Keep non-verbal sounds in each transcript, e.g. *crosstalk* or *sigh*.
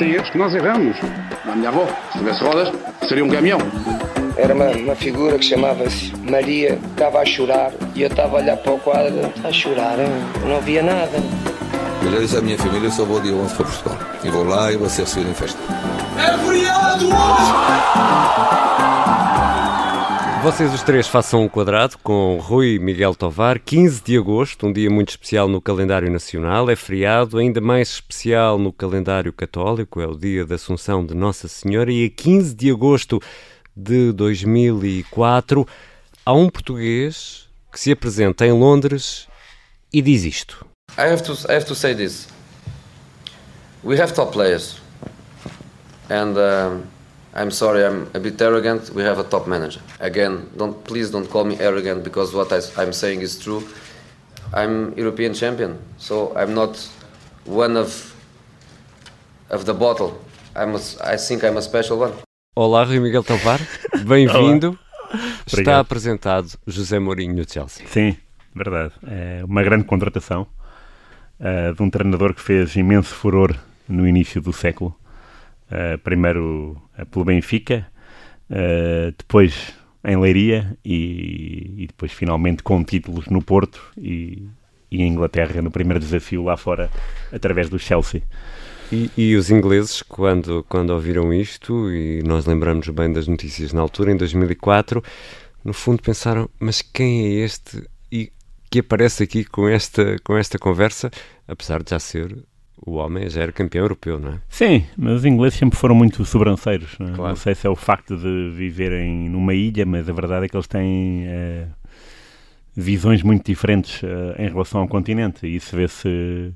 existem erros que nós erramos. A minha avó, se tivesse rodas, seria um caminhão. Era uma, uma figura que chamava-se Maria, estava a chorar e eu estava a olhar para o quadro, a chorar, eu não via nada. Eu já disse à minha família, eu só vou dia 11 para Portugal. E vou lá e vou ser recebido em festa. É feriado Vocês os três façam um quadrado com Rui Miguel Tovar, 15 de agosto, um dia muito especial no calendário nacional, é feriado, ainda mais especial no calendário católico, é o dia da Assunção de Nossa Senhora, e a 15 de agosto de 2004 há um português que se apresenta em Londres e diz isto. I have to I have to say this. We have top players, and um, I'm sorry, I'm a bit arrogant. We have a top manager. Again, don't please don't call me arrogant because what I, I'm saying is true. I'm European champion, so I'm not one of of the bottle. I'm a, I think I'm a special one. Olá, Rui Miguel Tovar, *laughs* bem-vindo. Está apresentado José Mourinho no Chelsea. Sim, verdade. É uma grande contratação uh, de um treinador que fez imenso furor no início do século. Uh, primeiro uh, pelo Benfica, depois em Leiria e, e, depois finalmente com títulos no Porto e, e em Inglaterra no primeiro desafio lá fora através do Chelsea. E, e, os ingleses, quando, quando ouviram isto, e nós lembramos bem das notícias na altura, em 2004, no fundo pensaram: mas quem é este e que aparece aqui com esta, com esta conversa, apesar de já ser o homem, já era campeão europeu, não é? Sim, mas os ingleses sempre foram muito sobranceiros. Não, é? claro. não sei se é o facto de viverem numa ilha, mas a verdade é que eles têm. É, visões muito diferentes uh, em relação ao continente e isso vê-se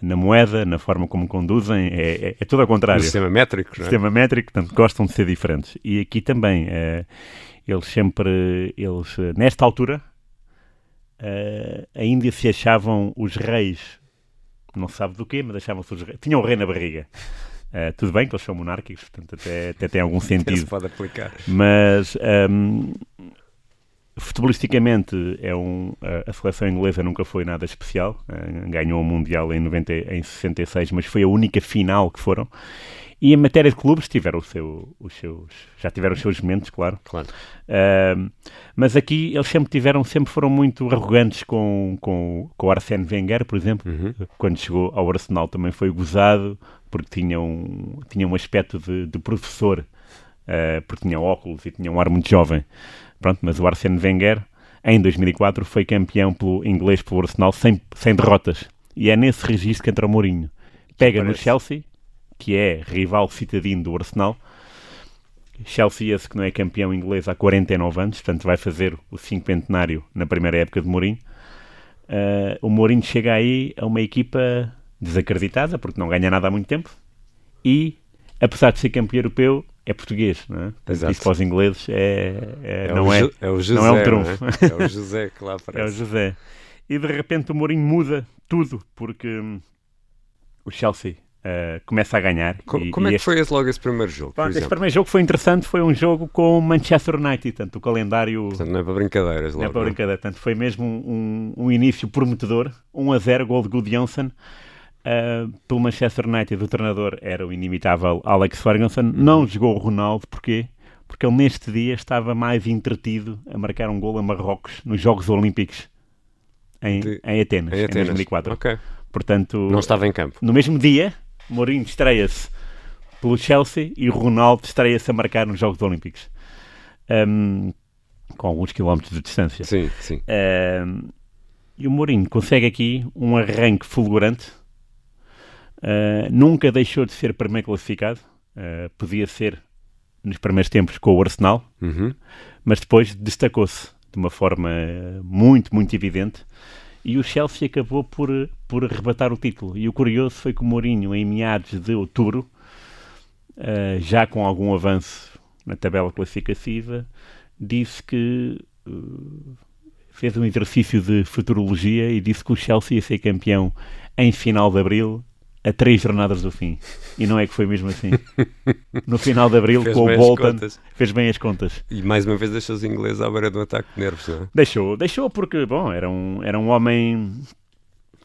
na moeda, na forma como conduzem, é, é, é tudo ao contrário. O sistema métrico, não é? Sistema métrico, portanto, gostam de ser diferentes. E aqui também, é, eles sempre, eles, nesta altura, é, ainda se achavam os reis, não se sabe do quê, mas achavam-se os reis, tinham o rei na barriga. Uh, tudo bem que eles são monárquicos, portanto até, até tem algum *laughs* sentido. se pode aplicar. Mas um, Futebolisticamente, é um, a seleção inglesa nunca foi nada especial. Eh, ganhou o Mundial em, 90, em 66, mas foi a única final que foram. E em matéria de clubes tiveram seu, os seus, já tiveram os seus momentos, claro. claro. Uh, mas aqui eles sempre tiveram, sempre foram muito arrogantes com, com, com o Arsène Wenger, por exemplo. Uhum. Quando chegou ao Arsenal também foi gozado, porque tinha um, tinha um aspecto de, de professor, uh, porque tinha óculos e tinha um ar muito jovem. Pronto, mas o Arsene Wenger, em 2004, foi campeão pelo inglês pelo Arsenal sem, sem derrotas. E é nesse registro que entra o Mourinho. Pega no Chelsea, que é rival citadino do Arsenal. Chelsea esse que não é campeão inglês há 49 anos, portanto vai fazer o cinquentenário na primeira época de Mourinho. Uh, o Mourinho chega aí a uma equipa desacreditada, porque não ganha nada há muito tempo, e apesar de ser campeão europeu, é português, não é? Exato. Isso para os ingleses é, é, é não, é, é o José, não é um trunfo. É? é? o José que lá aparece. *laughs* É o José. E de repente o Mourinho muda tudo, porque hum, o Chelsea uh, começa a ganhar. Co e, como e é que este... foi logo esse primeiro jogo? Esse primeiro jogo foi interessante, foi um jogo com o Manchester United, tanto o calendário... Portanto, não é para brincadeiras logo. Não é para brincadeira, tanto foi mesmo um, um, um início prometedor, 1 a 0, gol de Good Johnson. Uh, pelo Manchester United, o treinador era o inimitável Alex Ferguson. Não jogou o Ronaldo, porquê? Porque ele neste dia estava mais entretido a marcar um gol a Marrocos nos Jogos Olímpicos em, de... em, Atenas, em, Atenas, em 2004. Okay. Portanto, não estava em campo. No mesmo dia, Mourinho estreia-se pelo Chelsea e Ronaldo estreia-se a marcar nos Jogos Olímpicos. Um, com alguns quilómetros de distância. Sim, sim. Um, e o Mourinho consegue aqui um arranque fulgurante Uh, nunca deixou de ser primeiro classificado. Uh, podia ser nos primeiros tempos com o Arsenal, uhum. mas depois destacou-se de uma forma muito, muito evidente. E o Chelsea acabou por, por arrebatar o título. E o curioso foi que o Mourinho, em meados de outubro, uh, já com algum avanço na tabela classificativa, disse que fez um exercício de futurologia e disse que o Chelsea ia ser campeão em final de abril a três jornadas do fim. E não é que foi mesmo assim. *laughs* No final de abril, com o Bolton, fez bem as contas. E mais uma vez deixou os ingleses à beira do ataque de nervos, não é? Deixou, deixou porque, bom, era um, era um homem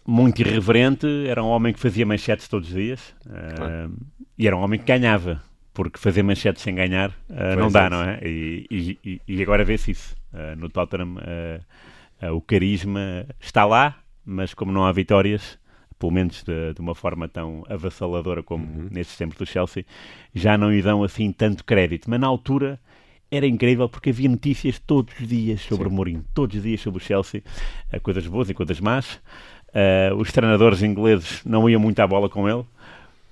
muito irreverente, era um homem que fazia manchetes todos os dias. Claro. Uh, e era um homem que ganhava, porque fazer manchetes sem ganhar uh, não dá, não é? E, e, e agora vê-se isso. Uh, no Tottenham, o carisma está lá, mas como não há vitórias, pelo menos de, de uma forma tão avassaladora como uhum. nestes tempos do Chelsea, já não lhe dão assim tanto crédito. Mas na altura era incrível porque havia notícias todos os dias sobre Sim. o Mourinho, todos os dias sobre o Chelsea, coisas boas e coisas más. os treinadores ingleses não iam muito à bola com ele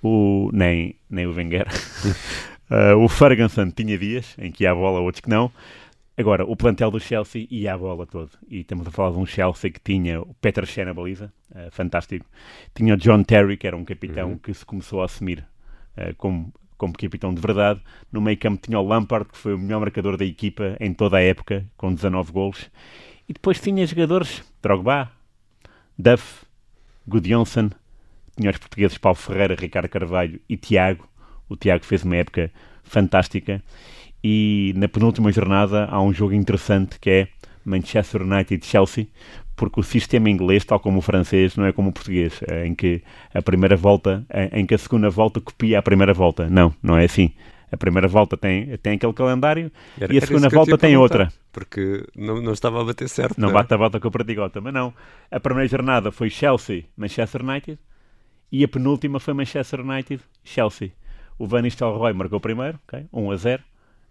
o, nem, nem o Wenger. uh, *laughs* o Ferguson tinha dias em que ia à bola, outros que não. Agora, o plantel do Chelsea ia à bola todo. E estamos a falar de um Chelsea que tinha o Peter Chen na baliza, uh, fantástico. Tinha o John Terry, que era um capitão uhum. que se começou a assumir uh, como, como capitão de verdade. No meio campo tinha o Lampard, que foi o melhor marcador da equipa em toda a época, com 19 golos. E depois tinha jogadores, Drogba, Duff, Gudjonsson, tinha os portugueses Paulo Ferreira, Ricardo Carvalho e Tiago. O Tiago fez uma época fantástica. E na penúltima jornada há um jogo interessante que é Manchester United-Chelsea, porque o sistema inglês, tal como o francês, não é como o português, é em que a primeira volta, em que a segunda volta copia a primeira volta. Não, não é assim. A primeira volta tem, tem aquele calendário era, e a segunda volta tem outra. Porque não, não estava a bater certo. Não, não é? bate a volta com o pratigota, mas não. A primeira jornada foi Chelsea-Manchester United, e a penúltima foi Manchester United-Chelsea. O Van Nistelrooy marcou primeiro, okay? 1 a 0.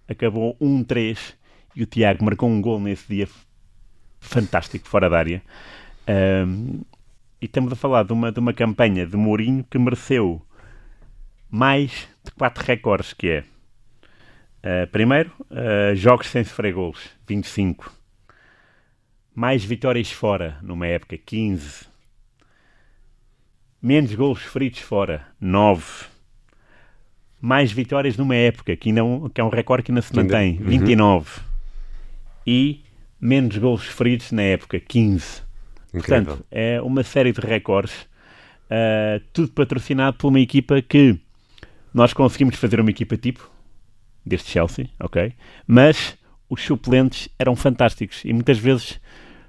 Acabou 1-3 e o Tiago marcou um gol nesse dia fantástico, fora da área. Um, e estamos a falar de uma, de uma campanha de Mourinho que mereceu mais de 4 recordes, que é uh, primeiro, uh, jogos sem sofrer gols, 25. Mais vitórias fora, numa época, 15 Menos gols feridos fora, 9. Mais vitórias numa época, que, ainda, é que é um recorde que ainda se mantém, uhum. 29. E menos gols feridos na época, 15. Incrível. Portanto, é uma série de recordes, uh, tudo patrocinado por uma equipa que nós conseguimos fazer uma equipa tipo, deste Chelsea, ok? Mas os suplentes eram fantásticos e muitas vezes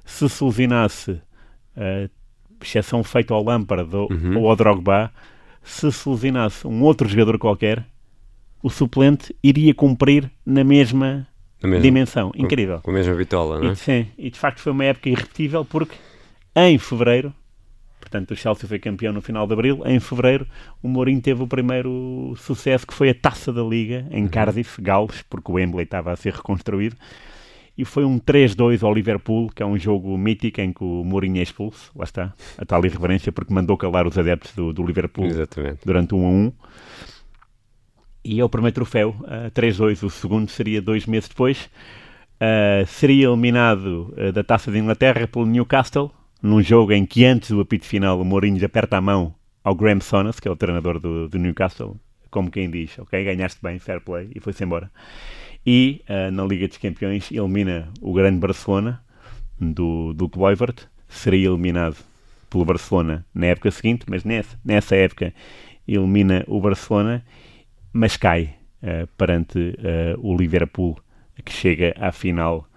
se solucionasse uh, exceção feita ao Lampard ou, uhum. ou ao Drogba, se selecionasse um outro jogador qualquer, o suplente iria cumprir na mesma, mesma dimensão. Incrível. Com a mesma vitola, não é? E, sim, e de facto foi uma época irrepetível porque em fevereiro, portanto o Chelsea foi campeão no final de abril, em fevereiro o Mourinho teve o primeiro sucesso que foi a Taça da Liga em uhum. Cardiff, Gales, porque o Wembley estava a ser reconstruído e foi um 3-2 ao Liverpool, que é um jogo mítico em que o Mourinho é expulso, lá está, a tal irreverência, porque mandou calar os adeptos do, do Liverpool Exatamente. durante um a um. E é o primeiro troféu, uh, 3-2, o segundo seria dois meses depois. Uh, seria eliminado uh, da Taça de Inglaterra pelo Newcastle, num jogo em que antes do apito final o Mourinho aperta a mão ao Graham Sonas, que é o treinador do, do Newcastle, como quem diz, ok, ganhaste bem, fair play, e foi-se embora e uh, na Liga dos Campeões elimina o grande Barcelona do, do Kluivert, seria eliminado pelo Barcelona na época seguinte, mas nessa, nessa época elimina o Barcelona, mas cai uh, perante uh, o Liverpool que chega à final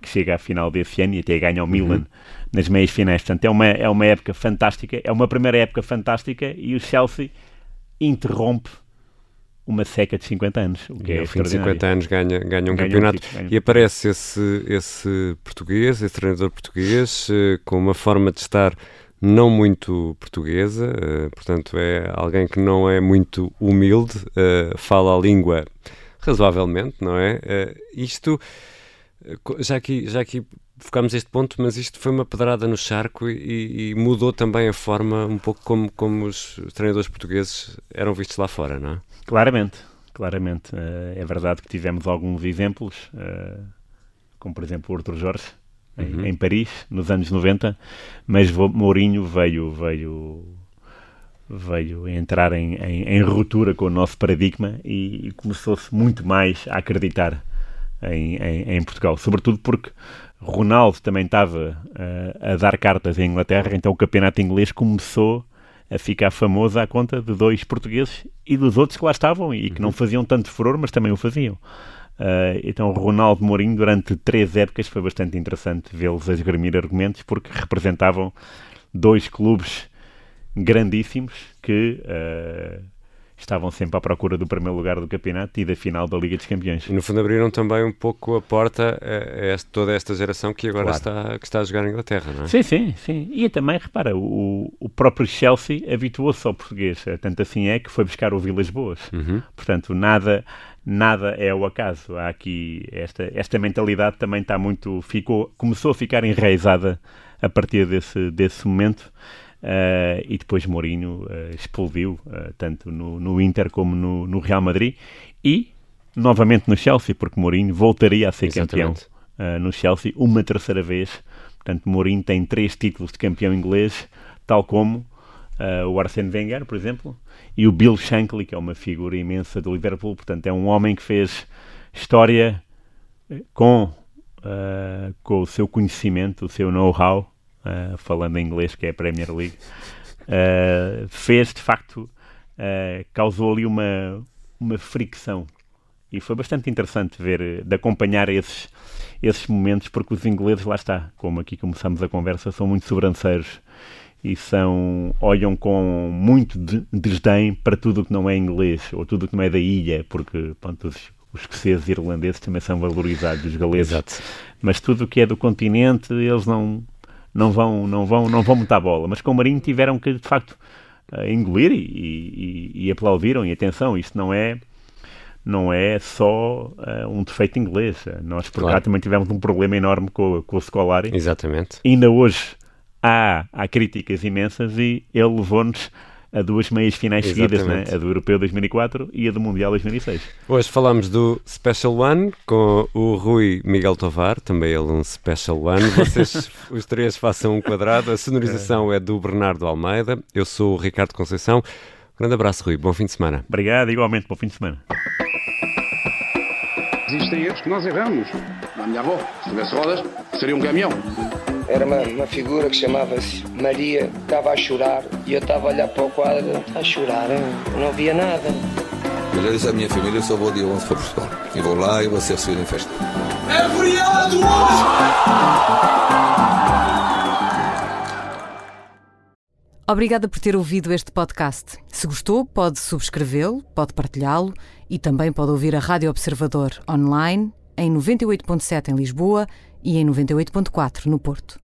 que chega à final desse ano e até ganha o Milan uhum. nas meias finais. Portanto, é uma, é uma época fantástica, é uma primeira época fantástica e o Chelsea interrompe uma seca de 50 anos. O que e é ao fim de 50 anos ganha, ganha um ganha campeonato. Um ganha. E aparece esse, esse português, esse treinador português, eh, com uma forma de estar não muito portuguesa, uh, portanto é alguém que não é muito humilde, uh, fala a língua razoavelmente, não é? Isto, já aqui, já aqui focámos este ponto, mas isto foi uma pedrada no charco e, e, mudou também a forma um pouco como, como os treinadores portugueses eram vistos lá fora, não é? Claramente, claramente. Uh, é verdade que tivemos alguns exemplos, uh, como por exemplo o Arthur Jorge, em, uhum. em, Paris, nos anos 90, mas Mourinho veio, veio, veio entrar em, em, em ruptura com o nosso paradigma e, e começou-se muito mais a acreditar em, em, Portugal, sobretudo porque Ronaldo também estava uh, a dar cartas em Inglaterra, então o campeonato inglês começou a ficar famoso à conta de dois portugueses e dos outros que lá estavam e que não uhum. faziam tanto furor, mas também o faziam. Uh, então, Ronaldo Mourinho, durante três épocas, foi bastante interessante vê-los a esgrimir argumentos, porque representavam dois clubes grandíssimos que, uh, estavam sempre à procura do primeiro lugar do campeonato e da final da Liga dos Campeões. E no fundo abriram também um pouco a porta a, toda esta geração que agora claro. está, que está a jogar na Inglaterra, não é? Sim, sim, sim. E também, repara, o, o próprio Chelsea habituou-se ao português, tanto assim é que foi buscar o Vilas Boas. Uhum. Portanto, nada nada é o acaso. Há aqui esta, esta mentalidade também está muito ficou começou a ficar enraizada a partir desse, desse momento. Uh, e depois Mourinho uh, explodiu uh, tanto no, no, Inter como no, no, Real Madrid e novamente no Chelsea, porque Mourinho voltaria a ser Exatamente. campeão no Chelsea uma terceira vez. Portanto, Mourinho tem três títulos de campeão inglês, tal como o Arsene Wenger, por exemplo, e o Bill Shankly, que é uma figura imensa do Liverpool. Portanto, é um homem que fez história com, com o seu conhecimento, o seu know-how uh, falando em inglês, que é a Premier League, uh, fez de facto, uh, causou ali uma, uma fricção. E foi bastante interessante ver, de acompanhar esses, esses momentos, porque os ingleses, lá está, como aqui começamos a conversa, são muito sobranceiros e são olham com muito de, desdém para tudo o que não é inglês ou tudo o que não é da ilha, porque pronto, os, os escoceses e irlandeses também são valorizados, os galeses. Exato. Mas tudo o que é do continente, eles não não vão, não vão, não vão muita bola. Mas com o Marinho tiveram que, de facto, uh, engolir e, e, e, aplaudiram. E atenção, isto não é não é só uh, um defeito inglês. Nós, por claro. cá, também tivemos um problema enorme com, com o Scolari. Exatamente. Ainda hoje há, há críticas imensas e ele levou-nos a duas meias finais Exatamente. seguidas, né? a do Europeu 2004 e a do Mundial 2006. Hoje falamos do Special One com o Rui Miguel Tovar, também ele um Special One. Vocês, *laughs* os três, façam um quadrado. A sonorização é do Bernardo Almeida. Eu sou o Ricardo Conceição. Um grande abraço, Rui. Bom fim de semana. Obrigado, igualmente. Bom fim de semana. Existem erros que nós erramos. A minha avó, se tivesse rodas, seria um caminhão. Era uma, uma figura que chamava-se Maria, estava a chorar e eu estava a olhar para o quadro, a chorar, eu não via nada. Eu disse à minha família: eu só vou dia 11 para Portugal. E vou lá e vou ser recebido em festa. É hoje! Obrigada por ter ouvido este podcast. Se gostou, pode subscrevê-lo, pode partilhá-lo e também pode ouvir a Rádio Observador online em 98.7 em Lisboa e em 98.4 no Porto.